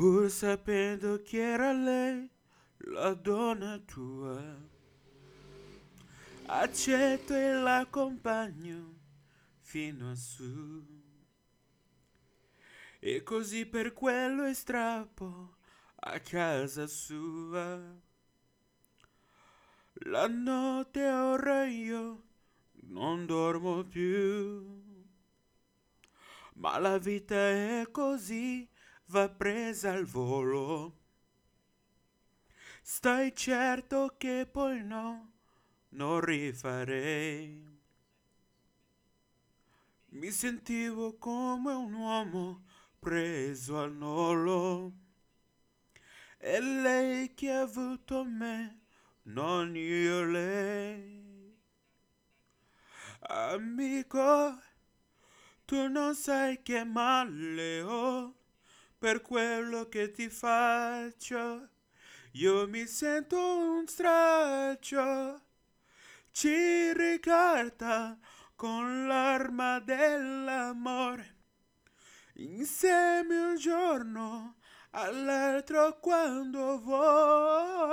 pur sapendo che era lei la donna tua. Accetto e l'accompagno fino a su. E così per quello strappo a casa sua. La notte ora io non dormo più. Ma la vita è così, va presa al volo. Stai certo che poi no, non rifarei. Mi sentivo come un uomo preso al nolo. E lei che ha avuto me, non io lei. Amico, tu non sai che male ho per quello che ti faccio. Io mi sento un straccio. Ci ricarta con l'arma dell'amore. Insieme un giorno all'altro quando vuole.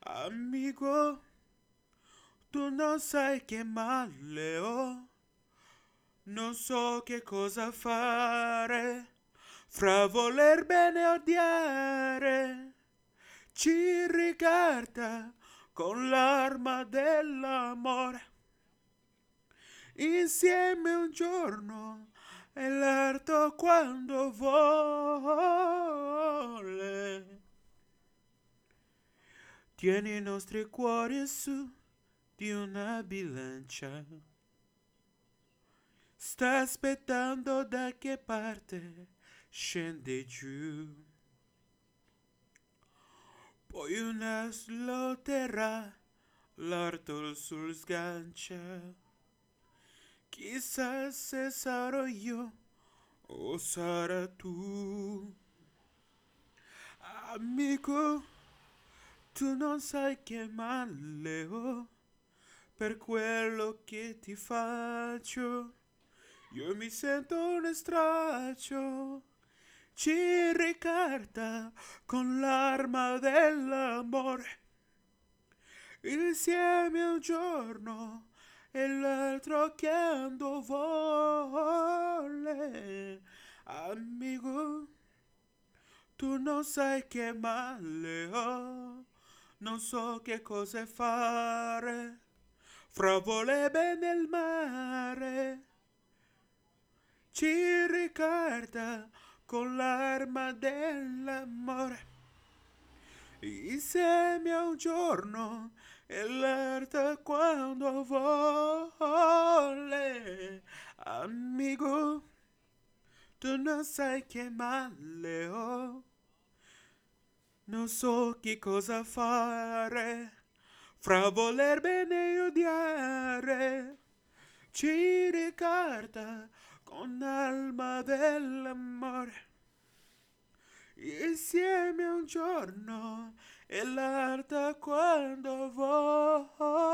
Amico, tu non sai che male ho. Non so che cosa fare fra voler bene e odiare. Ci ricarta con l'arma dell'amore. Insieme un giorno e l'altro quando vuole. Tieni i nostri cuori su di una bilancia. Sta aspettando da che parte scende giù. Poi una slotterà l'arto sul sgancia. Chissà se sarò io o sarà tu. Amico, tu non sai che male ho per quello che ti faccio. Io mi sento un straccio, ci ricarta con l'arma dell'amore. Insieme un giorno e l'altro quando vuole. Amico, tu non sai che male ho, non so che cosa fare. Fra vole bene il mare ci ricorda con l'arma dell'amore. Insieme a un giorno e l'altra quando vuole. Amico, tu non sai che male ho. Non so che cosa fare fra voler bene e odiare. Ci ricorda con alma dell'amore. Insieme un giorno e l'altra quando vuole.